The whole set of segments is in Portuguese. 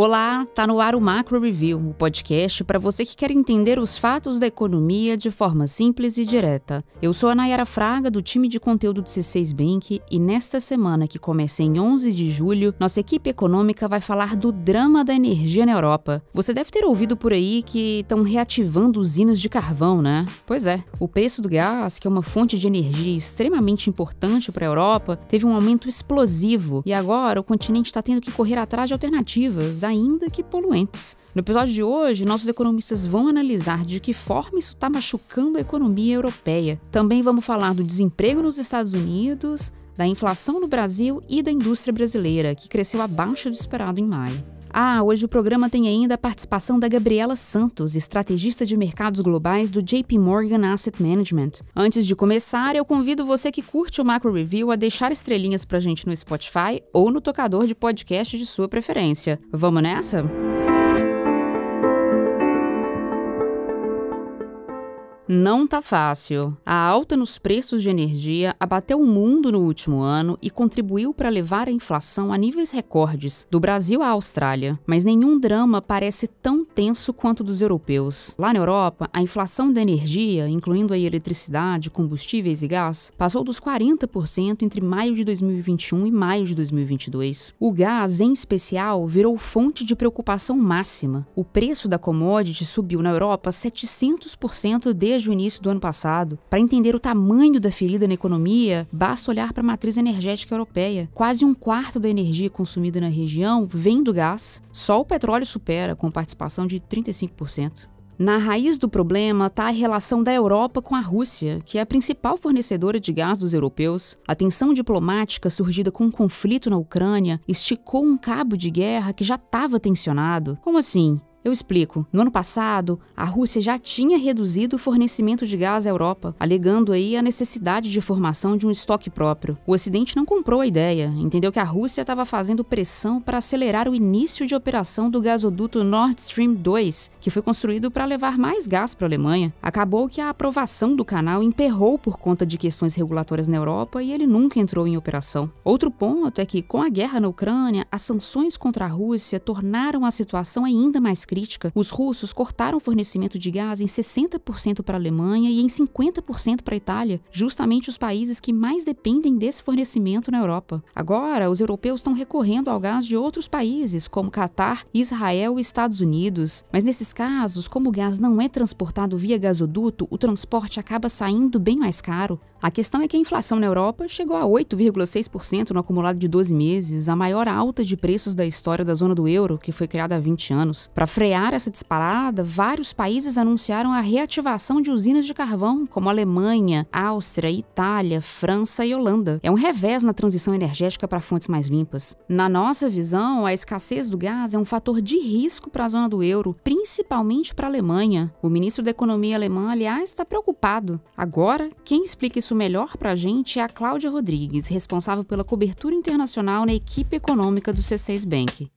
Olá, tá no ar o Macro Review, o podcast para você que quer entender os fatos da economia de forma simples e direta. Eu sou a Nayara Fraga, do time de conteúdo do C6 Bank, e nesta semana, que começa em 11 de julho, nossa equipe econômica vai falar do drama da energia na Europa. Você deve ter ouvido por aí que estão reativando usinas de carvão, né? Pois é, o preço do gás, que é uma fonte de energia extremamente importante para a Europa, teve um aumento explosivo e agora o continente está tendo que correr atrás de alternativas ainda que poluentes. No episódio de hoje, nossos economistas vão analisar de que forma isso está machucando a economia europeia. Também vamos falar do desemprego nos Estados Unidos, da inflação no Brasil e da indústria brasileira, que cresceu abaixo do esperado em maio. Ah, hoje o programa tem ainda a participação da Gabriela Santos, estrategista de mercados globais do JP Morgan Asset Management. Antes de começar, eu convido você que curte o Macro Review a deixar estrelinhas pra gente no Spotify ou no tocador de podcast de sua preferência. Vamos nessa? Não tá fácil. A alta nos preços de energia abateu o mundo no último ano e contribuiu para levar a inflação a níveis recordes, do Brasil à Austrália. Mas nenhum drama parece tão tenso quanto dos europeus. Lá na Europa, a inflação da energia, incluindo a eletricidade, combustíveis e gás, passou dos 40% entre maio de 2021 e maio de 2022. O gás, em especial, virou fonte de preocupação máxima. O preço da commodity subiu na Europa 700% desde desde o início do ano passado. Para entender o tamanho da ferida na economia, basta olhar para a matriz energética europeia. Quase um quarto da energia consumida na região vem do gás. Só o petróleo supera, com participação de 35%. Na raiz do problema está a relação da Europa com a Rússia, que é a principal fornecedora de gás dos europeus. A tensão diplomática surgida com o um conflito na Ucrânia esticou um cabo de guerra que já estava tensionado. Como assim? Eu explico. No ano passado, a Rússia já tinha reduzido o fornecimento de gás à Europa, alegando aí a necessidade de formação de um estoque próprio. O Ocidente não comprou a ideia, entendeu que a Rússia estava fazendo pressão para acelerar o início de operação do gasoduto Nord Stream 2, que foi construído para levar mais gás para a Alemanha. Acabou que a aprovação do canal emperrou por conta de questões regulatórias na Europa e ele nunca entrou em operação. Outro ponto é que, com a guerra na Ucrânia, as sanções contra a Rússia tornaram a situação ainda mais crítica crítica, os russos cortaram o fornecimento de gás em 60% para a Alemanha e em 50% para a Itália, justamente os países que mais dependem desse fornecimento na Europa. Agora, os europeus estão recorrendo ao gás de outros países, como Catar, Israel e Estados Unidos. Mas nesses casos, como o gás não é transportado via gasoduto, o transporte acaba saindo bem mais caro. A questão é que a inflação na Europa chegou a 8,6% no acumulado de 12 meses, a maior alta de preços da história da zona do euro, que foi criada há 20 anos. Para essa disparada, vários países anunciaram a reativação de usinas de carvão, como Alemanha, Áustria, Itália, França e Holanda. É um revés na transição energética para fontes mais limpas. Na nossa visão, a escassez do gás é um fator de risco para a zona do euro, principalmente para a Alemanha. O ministro da Economia alemão, aliás, está preocupado. Agora, quem explica isso melhor para a gente é a Cláudia Rodrigues, responsável pela cobertura internacional na equipe econômica do C6 Bank.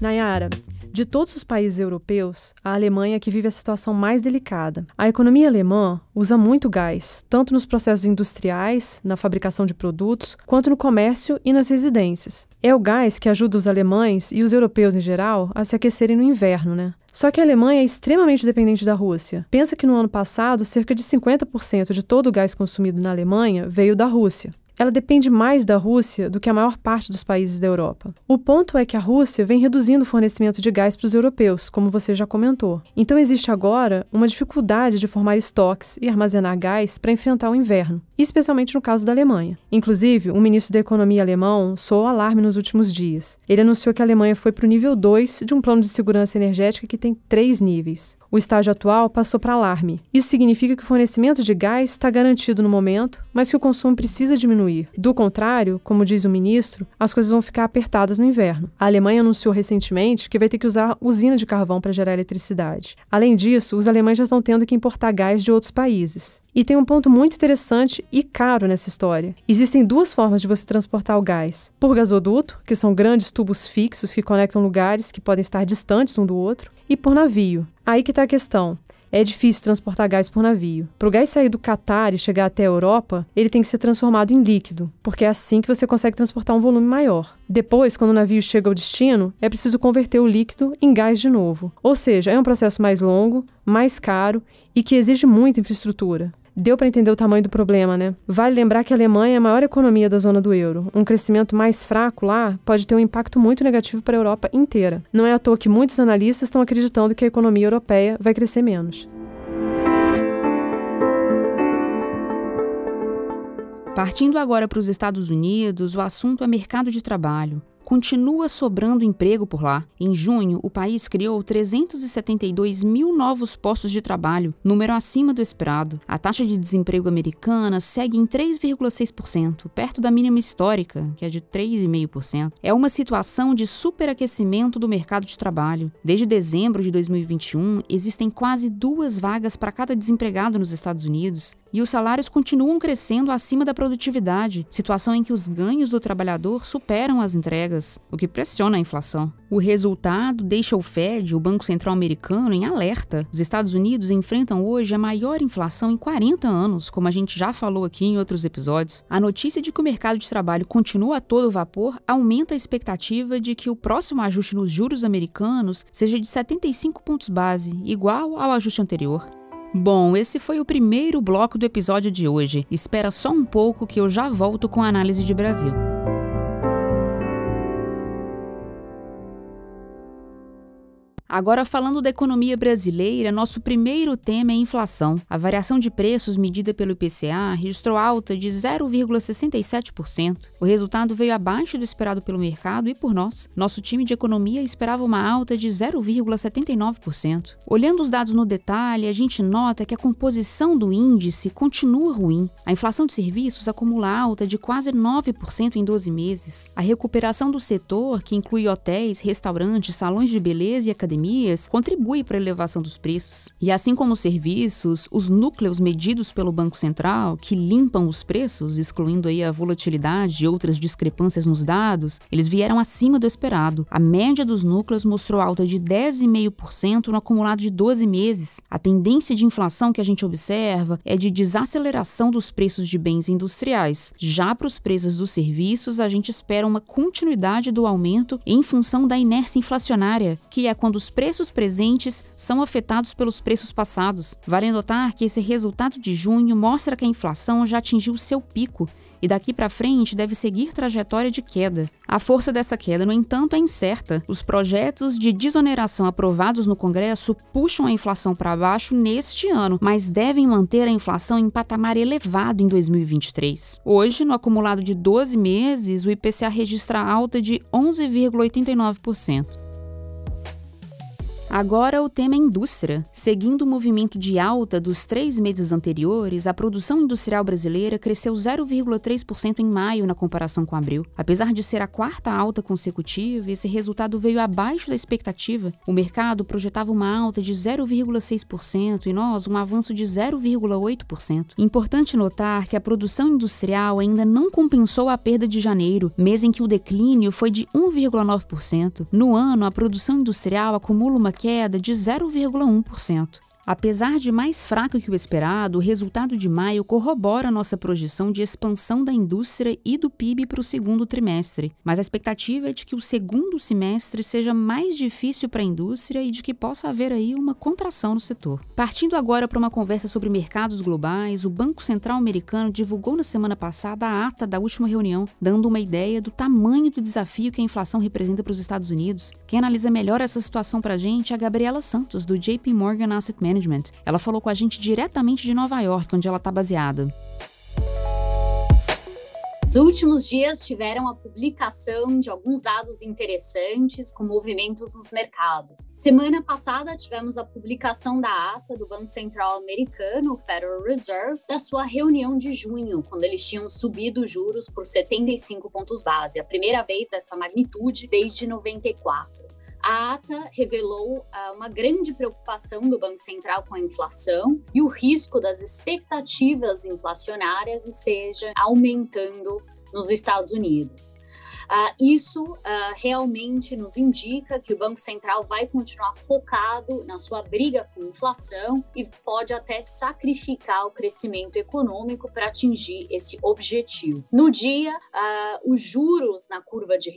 Nayara, de todos os países europeus, a Alemanha é que vive a situação mais delicada. A economia alemã usa muito gás, tanto nos processos industriais, na fabricação de produtos, quanto no comércio e nas residências. É o gás que ajuda os alemães e os europeus em geral a se aquecerem no inverno, né? Só que a Alemanha é extremamente dependente da Rússia. Pensa que no ano passado, cerca de 50% de todo o gás consumido na Alemanha veio da Rússia ela depende mais da Rússia do que a maior parte dos países da Europa. O ponto é que a Rússia vem reduzindo o fornecimento de gás para os europeus, como você já comentou. Então existe agora uma dificuldade de formar estoques e armazenar gás para enfrentar o inverno, especialmente no caso da Alemanha. Inclusive, o ministro da Economia alemão soou alarme nos últimos dias. Ele anunciou que a Alemanha foi para o nível 2 de um plano de segurança energética que tem três níveis. O estágio atual passou para alarme. Isso significa que o fornecimento de gás está garantido no momento, mas que o consumo precisa diminuir. Do contrário, como diz o ministro, as coisas vão ficar apertadas no inverno. A Alemanha anunciou recentemente que vai ter que usar usina de carvão para gerar eletricidade. Além disso, os alemães já estão tendo que importar gás de outros países. E tem um ponto muito interessante e caro nessa história. Existem duas formas de você transportar o gás: por gasoduto, que são grandes tubos fixos que conectam lugares que podem estar distantes um do outro, e por navio. Aí que está a questão. é difícil transportar gás por navio. Para o gás sair do Catar e chegar até a Europa, ele tem que ser transformado em líquido, porque é assim que você consegue transportar um volume maior. Depois, quando o navio chega ao destino, é preciso converter o líquido em gás de novo. Ou seja, é um processo mais longo, mais caro e que exige muita infraestrutura. Deu para entender o tamanho do problema, né? Vale lembrar que a Alemanha é a maior economia da zona do euro. Um crescimento mais fraco lá pode ter um impacto muito negativo para a Europa inteira. Não é à toa que muitos analistas estão acreditando que a economia europeia vai crescer menos. Partindo agora para os Estados Unidos, o assunto é mercado de trabalho continua sobrando emprego por lá. Em junho, o país criou 372 mil novos postos de trabalho, número acima do esperado. A taxa de desemprego americana segue em 3,6%, perto da mínima histórica, que é de 3,5%. É uma situação de superaquecimento do mercado de trabalho. Desde dezembro de 2021, existem quase duas vagas para cada desempregado nos Estados Unidos e os salários continuam crescendo acima da produtividade, situação em que os ganhos do trabalhador superam as entregas, o que pressiona a inflação. O resultado deixa o Fed, o Banco Central Americano, em alerta. Os Estados Unidos enfrentam hoje a maior inflação em 40 anos, como a gente já falou aqui em outros episódios. A notícia de que o mercado de trabalho continua a todo vapor aumenta a expectativa de que o próximo ajuste nos juros americanos seja de 75 pontos base, igual ao ajuste anterior. Bom, esse foi o primeiro bloco do episódio de hoje. Espera só um pouco que eu já volto com a análise de Brasil. Agora, falando da economia brasileira, nosso primeiro tema é inflação. A variação de preços medida pelo IPCA registrou alta de 0,67%. O resultado veio abaixo do esperado pelo mercado e por nós. Nosso time de economia esperava uma alta de 0,79%. Olhando os dados no detalhe, a gente nota que a composição do índice continua ruim. A inflação de serviços acumula alta de quase 9% em 12 meses. A recuperação do setor, que inclui hotéis, restaurantes, salões de beleza e academias, contribui para a elevação dos preços. E assim como os serviços, os núcleos medidos pelo Banco Central, que limpam os preços, excluindo aí a volatilidade e outras discrepâncias nos dados, eles vieram acima do esperado. A média dos núcleos mostrou alta de 10,5% no acumulado de 12 meses. A tendência de inflação que a gente observa é de desaceleração dos preços de bens industriais. Já para os preços dos serviços, a gente espera uma continuidade do aumento em função da inércia inflacionária, que é quando os preços presentes são afetados pelos preços passados. Vale notar que esse resultado de junho mostra que a inflação já atingiu seu pico e daqui para frente deve seguir trajetória de queda. A força dessa queda, no entanto, é incerta. Os projetos de desoneração aprovados no Congresso puxam a inflação para baixo neste ano, mas devem manter a inflação em patamar elevado em 2023. Hoje, no acumulado de 12 meses, o IPCA registra alta de 11,89%. Agora o tema é indústria. Seguindo o movimento de alta dos três meses anteriores, a produção industrial brasileira cresceu 0,3% em maio na comparação com abril. Apesar de ser a quarta alta consecutiva, esse resultado veio abaixo da expectativa. O mercado projetava uma alta de 0,6% e nós um avanço de 0,8%. Importante notar que a produção industrial ainda não compensou a perda de janeiro, mês em que o declínio foi de 1,9%. No ano, a produção industrial acumula uma queda de 0,1%. Apesar de mais fraco que o esperado, o resultado de maio corrobora nossa projeção de expansão da indústria e do PIB para o segundo trimestre, mas a expectativa é de que o segundo semestre seja mais difícil para a indústria e de que possa haver aí uma contração no setor. Partindo agora para uma conversa sobre mercados globais, o Banco Central Americano divulgou na semana passada a ata da última reunião, dando uma ideia do tamanho do desafio que a inflação representa para os Estados Unidos. Quem analisa melhor essa situação para a gente é a Gabriela Santos, do JP Morgan Asset Management Management. Ela falou com a gente diretamente de Nova York, onde ela está baseada. Os últimos dias tiveram a publicação de alguns dados interessantes com movimentos nos mercados. Semana passada tivemos a publicação da ata do Banco Central Americano, o Federal Reserve, da sua reunião de junho, quando eles tinham subido juros por 75 pontos base, a primeira vez dessa magnitude desde 94. A ata revelou uh, uma grande preocupação do Banco Central com a inflação e o risco das expectativas inflacionárias esteja aumentando nos Estados Unidos. Uh, isso uh, realmente nos indica que o Banco Central vai continuar focado na sua briga com a inflação e pode até sacrificar o crescimento econômico para atingir esse objetivo. No dia, os juros na curva de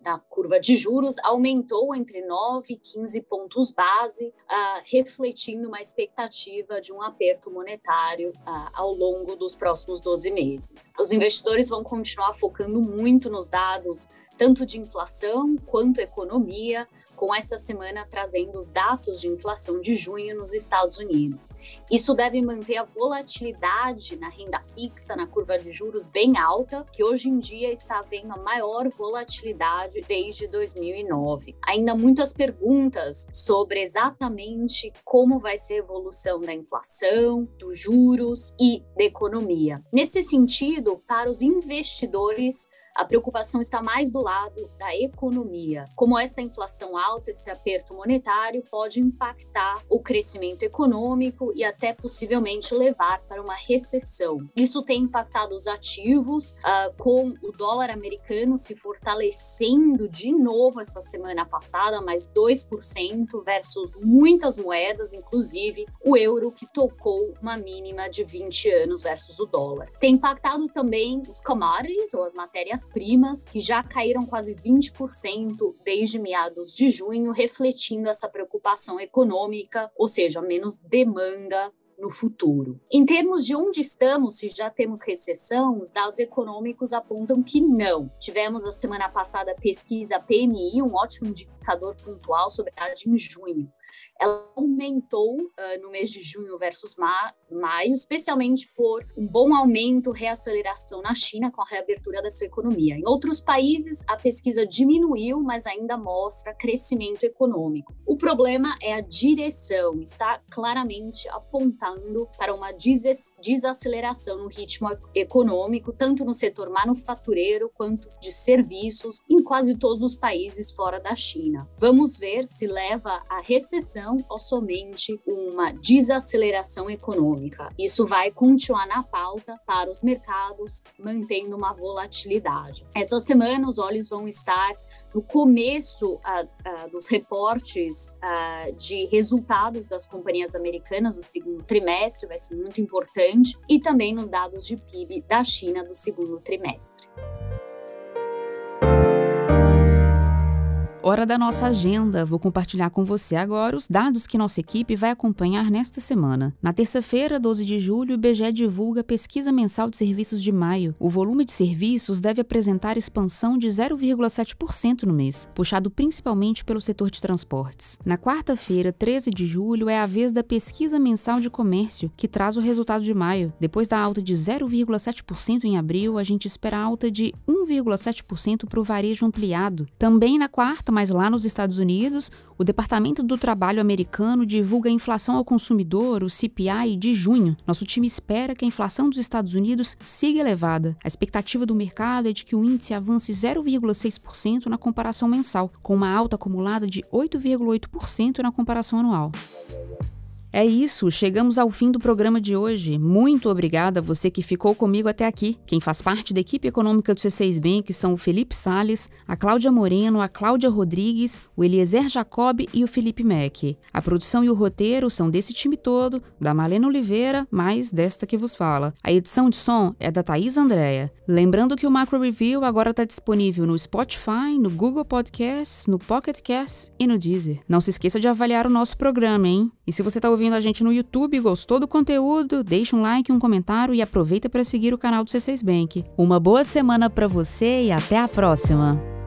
da curva de juros aumentou entre 9 e 15 pontos base, uh, refletindo uma expectativa de um aperto monetário uh, ao longo dos próximos 12 meses. Os investidores vão continuar focando muito nos dados tanto de inflação quanto economia, com essa semana trazendo os dados de inflação de junho nos Estados Unidos. Isso deve manter a volatilidade na renda fixa, na curva de juros bem alta, que hoje em dia está havendo a maior volatilidade desde 2009. Ainda muitas perguntas sobre exatamente como vai ser a evolução da inflação, dos juros e da economia. Nesse sentido, para os investidores, a preocupação está mais do lado da economia. Como essa inflação alta, esse aperto monetário pode impactar o crescimento econômico e até possivelmente levar para uma recessão. Isso tem impactado os ativos, uh, com o dólar americano se fortalecendo de novo essa semana passada, mais 2% versus muitas moedas, inclusive o euro que tocou uma mínima de 20 anos versus o dólar. Tem impactado também os commodities ou as matérias primas, que já caíram quase 20% desde meados de junho, refletindo essa preocupação econômica, ou seja, menos demanda no futuro. Em termos de onde estamos, se já temos recessão, os dados econômicos apontam que não. Tivemos a semana passada a pesquisa PMI, um ótimo indicador pontual sobre a em junho ela aumentou uh, no mês de junho versus ma maio, especialmente por um bom aumento, reaceleração na China com a reabertura da sua economia. Em outros países, a pesquisa diminuiu, mas ainda mostra crescimento econômico. O problema é a direção, está claramente apontando para uma des desaceleração no ritmo econômico, tanto no setor manufatureiro quanto de serviços, em quase todos os países fora da China. Vamos ver se leva recessão recessão ou somente uma desaceleração econômica. Isso vai continuar na pauta para os mercados, mantendo uma volatilidade. Essa semana, os olhos vão estar no começo uh, uh, dos reportes uh, de resultados das companhias americanas do segundo trimestre, vai ser muito importante, e também nos dados de PIB da China do segundo trimestre. Hora da nossa agenda. Vou compartilhar com você agora os dados que nossa equipe vai acompanhar nesta semana. Na terça-feira, 12 de julho, o IBGE divulga a pesquisa mensal de serviços de maio. O volume de serviços deve apresentar expansão de 0,7% no mês, puxado principalmente pelo setor de transportes. Na quarta-feira, 13 de julho, é a vez da pesquisa mensal de comércio, que traz o resultado de maio. Depois da alta de 0,7% em abril, a gente espera alta de 1,7% para o varejo ampliado. Também na quarta, mas lá nos Estados Unidos, o Departamento do Trabalho americano divulga a inflação ao consumidor, o CPI, de junho. Nosso time espera que a inflação dos Estados Unidos siga elevada. A expectativa do mercado é de que o índice avance 0,6% na comparação mensal, com uma alta acumulada de 8,8% na comparação anual. É isso, chegamos ao fim do programa de hoje. Muito obrigada a você que ficou comigo até aqui. Quem faz parte da equipe econômica do C6 Bank são o Felipe Sales, a Cláudia Moreno, a Cláudia Rodrigues, o Eliezer Jacob e o Felipe Mack. A produção e o roteiro são desse time todo, da Malena Oliveira, mais desta que vos fala. A edição de som é da Thaís Andréa. Lembrando que o Macro Review agora está disponível no Spotify, no Google Podcasts, no Pocket Casts e no Deezer. Não se esqueça de avaliar o nosso programa, hein? E se você está ouvindo a gente no YouTube, gostou do conteúdo, deixa um like, um comentário e aproveita para seguir o canal do C6 Bank. Uma boa semana para você e até a próxima!